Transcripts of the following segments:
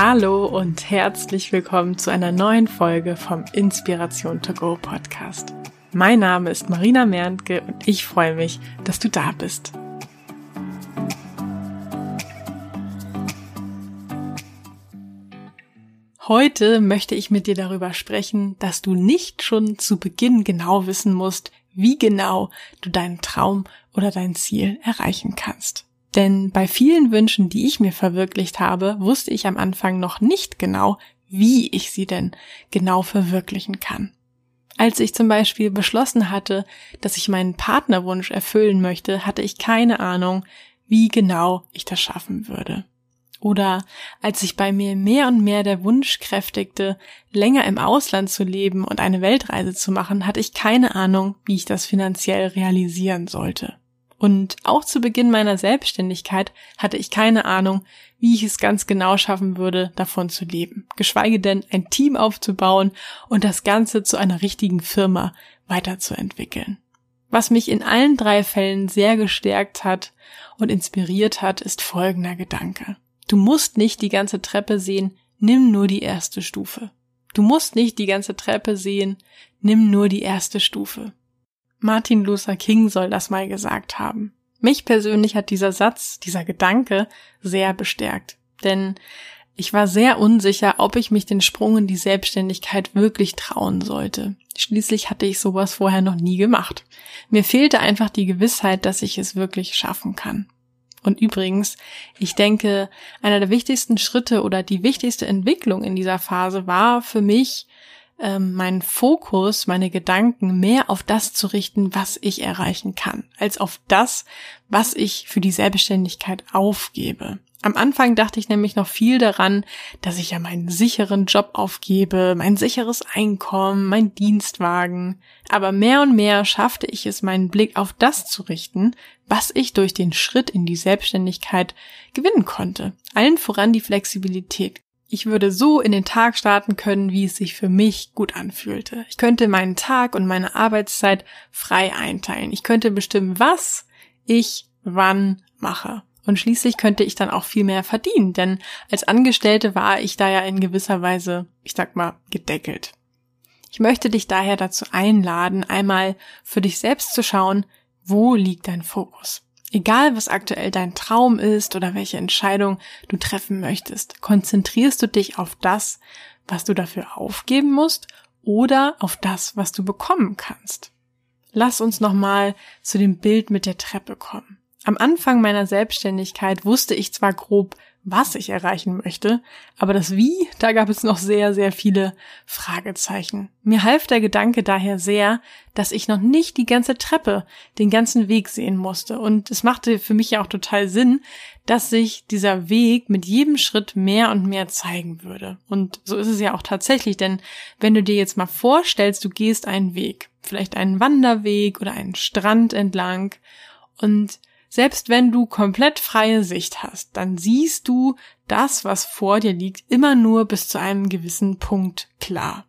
Hallo und herzlich willkommen zu einer neuen Folge vom Inspiration to Go Podcast. Mein Name ist Marina Merntke und ich freue mich, dass du da bist. Heute möchte ich mit dir darüber sprechen, dass du nicht schon zu Beginn genau wissen musst, wie genau du deinen Traum oder dein Ziel erreichen kannst. Denn bei vielen Wünschen, die ich mir verwirklicht habe, wusste ich am Anfang noch nicht genau, wie ich sie denn genau verwirklichen kann. Als ich zum Beispiel beschlossen hatte, dass ich meinen Partnerwunsch erfüllen möchte, hatte ich keine Ahnung, wie genau ich das schaffen würde. Oder als sich bei mir mehr und mehr der Wunsch kräftigte, länger im Ausland zu leben und eine Weltreise zu machen, hatte ich keine Ahnung, wie ich das finanziell realisieren sollte. Und auch zu Beginn meiner Selbstständigkeit hatte ich keine Ahnung, wie ich es ganz genau schaffen würde, davon zu leben, geschweige denn ein Team aufzubauen und das Ganze zu einer richtigen Firma weiterzuentwickeln. Was mich in allen drei Fällen sehr gestärkt hat und inspiriert hat, ist folgender Gedanke. Du musst nicht die ganze Treppe sehen, nimm nur die erste Stufe. Du musst nicht die ganze Treppe sehen, nimm nur die erste Stufe. Martin Luther King soll das mal gesagt haben. Mich persönlich hat dieser Satz, dieser Gedanke sehr bestärkt. Denn ich war sehr unsicher, ob ich mich den Sprung in die Selbstständigkeit wirklich trauen sollte. Schließlich hatte ich sowas vorher noch nie gemacht. Mir fehlte einfach die Gewissheit, dass ich es wirklich schaffen kann. Und übrigens, ich denke, einer der wichtigsten Schritte oder die wichtigste Entwicklung in dieser Phase war für mich, ähm, meinen Fokus, meine Gedanken mehr auf das zu richten, was ich erreichen kann, als auf das, was ich für die Selbstständigkeit aufgebe. Am Anfang dachte ich nämlich noch viel daran, dass ich ja meinen sicheren Job aufgebe, mein sicheres Einkommen, mein Dienstwagen. Aber mehr und mehr schaffte ich es, meinen Blick auf das zu richten, was ich durch den Schritt in die Selbstständigkeit gewinnen konnte. Allen voran die Flexibilität. Ich würde so in den Tag starten können, wie es sich für mich gut anfühlte. Ich könnte meinen Tag und meine Arbeitszeit frei einteilen. Ich könnte bestimmen, was ich wann mache. Und schließlich könnte ich dann auch viel mehr verdienen, denn als Angestellte war ich da ja in gewisser Weise, ich sag mal, gedeckelt. Ich möchte dich daher dazu einladen, einmal für dich selbst zu schauen, wo liegt dein Fokus? Egal, was aktuell dein Traum ist oder welche Entscheidung du treffen möchtest, konzentrierst du dich auf das, was du dafür aufgeben musst oder auf das, was du bekommen kannst. Lass uns nochmal zu dem Bild mit der Treppe kommen. Am Anfang meiner Selbstständigkeit wusste ich zwar grob, was ich erreichen möchte, aber das Wie, da gab es noch sehr, sehr viele Fragezeichen. Mir half der Gedanke daher sehr, dass ich noch nicht die ganze Treppe, den ganzen Weg sehen musste. Und es machte für mich ja auch total Sinn, dass sich dieser Weg mit jedem Schritt mehr und mehr zeigen würde. Und so ist es ja auch tatsächlich, denn wenn du dir jetzt mal vorstellst, du gehst einen Weg, vielleicht einen Wanderweg oder einen Strand entlang und selbst wenn du komplett freie Sicht hast, dann siehst du das, was vor dir liegt, immer nur bis zu einem gewissen Punkt klar.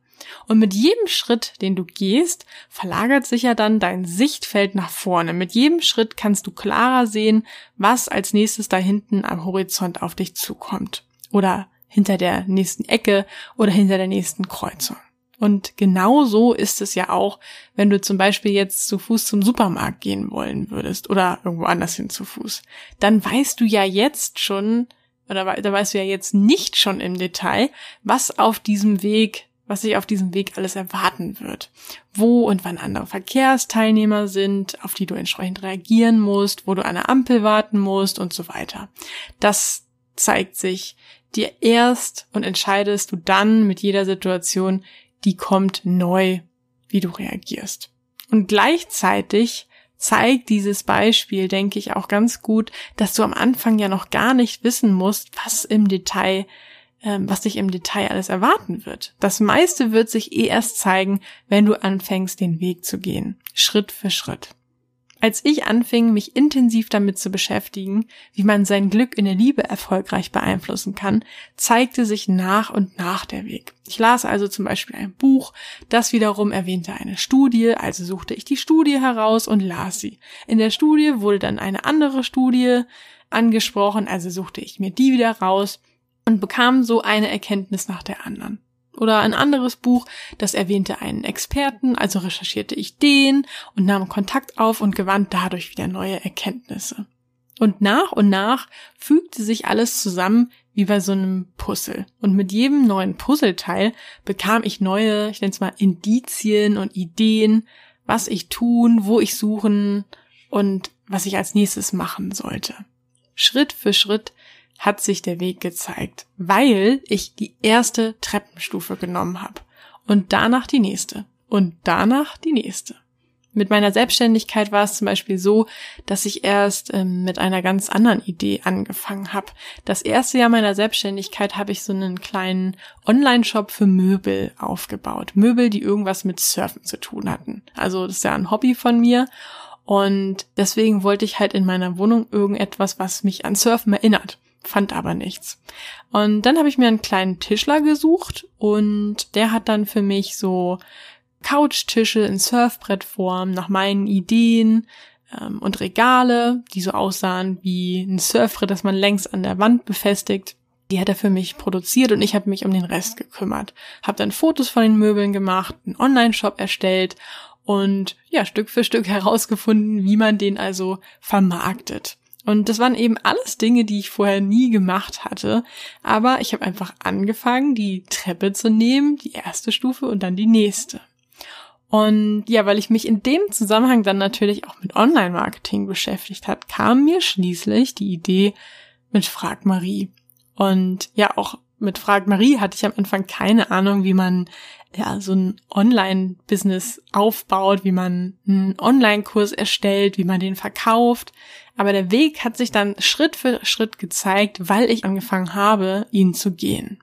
Und mit jedem Schritt, den du gehst, verlagert sich ja dann dein Sichtfeld nach vorne. Mit jedem Schritt kannst du klarer sehen, was als nächstes da hinten am Horizont auf dich zukommt. Oder hinter der nächsten Ecke oder hinter der nächsten Kreuzung. Und genau so ist es ja auch, wenn du zum Beispiel jetzt zu Fuß zum Supermarkt gehen wollen würdest oder irgendwo anders hin zu Fuß. Dann weißt du ja jetzt schon, oder da weißt du ja jetzt nicht schon im Detail, was auf diesem Weg, was sich auf diesem Weg alles erwarten wird. Wo und wann andere Verkehrsteilnehmer sind, auf die du entsprechend reagieren musst, wo du an der Ampel warten musst und so weiter. Das zeigt sich dir erst und entscheidest du dann mit jeder Situation, die kommt neu, wie du reagierst. Und gleichzeitig zeigt dieses Beispiel, denke ich, auch ganz gut, dass du am Anfang ja noch gar nicht wissen musst, was im Detail, ähm, was dich im Detail alles erwarten wird. Das meiste wird sich eh erst zeigen, wenn du anfängst, den Weg zu gehen. Schritt für Schritt. Als ich anfing, mich intensiv damit zu beschäftigen, wie man sein Glück in der Liebe erfolgreich beeinflussen kann, zeigte sich nach und nach der Weg. Ich las also zum Beispiel ein Buch, das wiederum erwähnte eine Studie, also suchte ich die Studie heraus und las sie. In der Studie wurde dann eine andere Studie angesprochen, also suchte ich mir die wieder raus und bekam so eine Erkenntnis nach der anderen. Oder ein anderes Buch, das erwähnte einen Experten, also recherchierte ich den und nahm Kontakt auf und gewann dadurch wieder neue Erkenntnisse. Und nach und nach fügte sich alles zusammen wie bei so einem Puzzle. Und mit jedem neuen Puzzleteil bekam ich neue, ich nenne es mal Indizien und Ideen, was ich tun, wo ich suchen und was ich als nächstes machen sollte. Schritt für Schritt hat sich der Weg gezeigt, weil ich die erste Treppenstufe genommen habe und danach die nächste und danach die nächste. Mit meiner Selbstständigkeit war es zum Beispiel so, dass ich erst ähm, mit einer ganz anderen Idee angefangen habe. Das erste Jahr meiner Selbstständigkeit habe ich so einen kleinen Online-Shop für Möbel aufgebaut. Möbel, die irgendwas mit Surfen zu tun hatten. Also das ist ja ein Hobby von mir. Und deswegen wollte ich halt in meiner Wohnung irgendetwas, was mich an Surfen erinnert fand aber nichts. Und dann habe ich mir einen kleinen Tischler gesucht und der hat dann für mich so Couchtische in Surfbrettform nach meinen Ideen ähm, und Regale, die so aussahen wie ein Surfbrett, das man längs an der Wand befestigt. Die hat er für mich produziert und ich habe mich um den Rest gekümmert. Habe dann Fotos von den Möbeln gemacht, einen Online-Shop erstellt und ja, Stück für Stück herausgefunden, wie man den also vermarktet. Und das waren eben alles Dinge, die ich vorher nie gemacht hatte. Aber ich habe einfach angefangen, die Treppe zu nehmen, die erste Stufe und dann die nächste. Und ja, weil ich mich in dem Zusammenhang dann natürlich auch mit Online-Marketing beschäftigt hat, kam mir schließlich die Idee mit Frag Marie. Und ja, auch mit Frag Marie hatte ich am Anfang keine Ahnung, wie man ja so ein Online-Business aufbaut, wie man einen Online-Kurs erstellt, wie man den verkauft. Aber der Weg hat sich dann Schritt für Schritt gezeigt, weil ich angefangen habe, ihn zu gehen.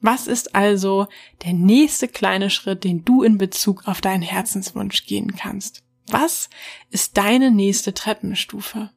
Was ist also der nächste kleine Schritt, den du in Bezug auf deinen Herzenswunsch gehen kannst? Was ist deine nächste Treppenstufe?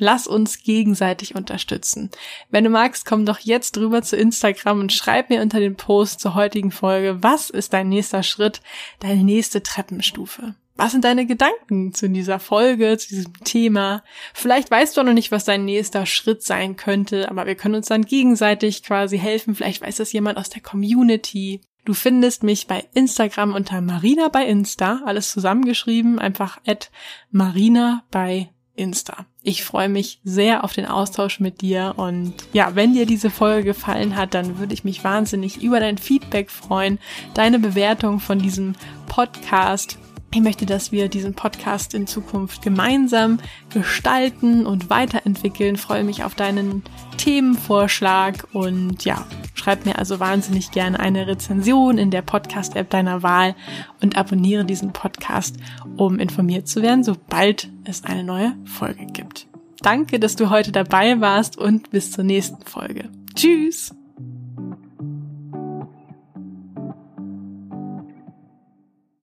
Lass uns gegenseitig unterstützen. Wenn du magst, komm doch jetzt drüber zu Instagram und schreib mir unter den Post zur heutigen Folge, was ist dein nächster Schritt, deine nächste Treppenstufe? Was sind deine Gedanken zu dieser Folge, zu diesem Thema? Vielleicht weißt du noch nicht, was dein nächster Schritt sein könnte, aber wir können uns dann gegenseitig quasi helfen. Vielleicht weiß das jemand aus der Community. Du findest mich bei Instagram unter Marina bei Insta, alles zusammengeschrieben, einfach at Marina bei Insta. Ich freue mich sehr auf den Austausch mit dir und ja, wenn dir diese Folge gefallen hat, dann würde ich mich wahnsinnig über dein Feedback freuen, deine Bewertung von diesem Podcast ich möchte, dass wir diesen Podcast in Zukunft gemeinsam gestalten und weiterentwickeln. Ich freue mich auf deinen Themenvorschlag und ja, schreib mir also wahnsinnig gerne eine Rezension in der Podcast-App deiner Wahl und abonniere diesen Podcast, um informiert zu werden, sobald es eine neue Folge gibt. Danke, dass du heute dabei warst und bis zur nächsten Folge. Tschüss!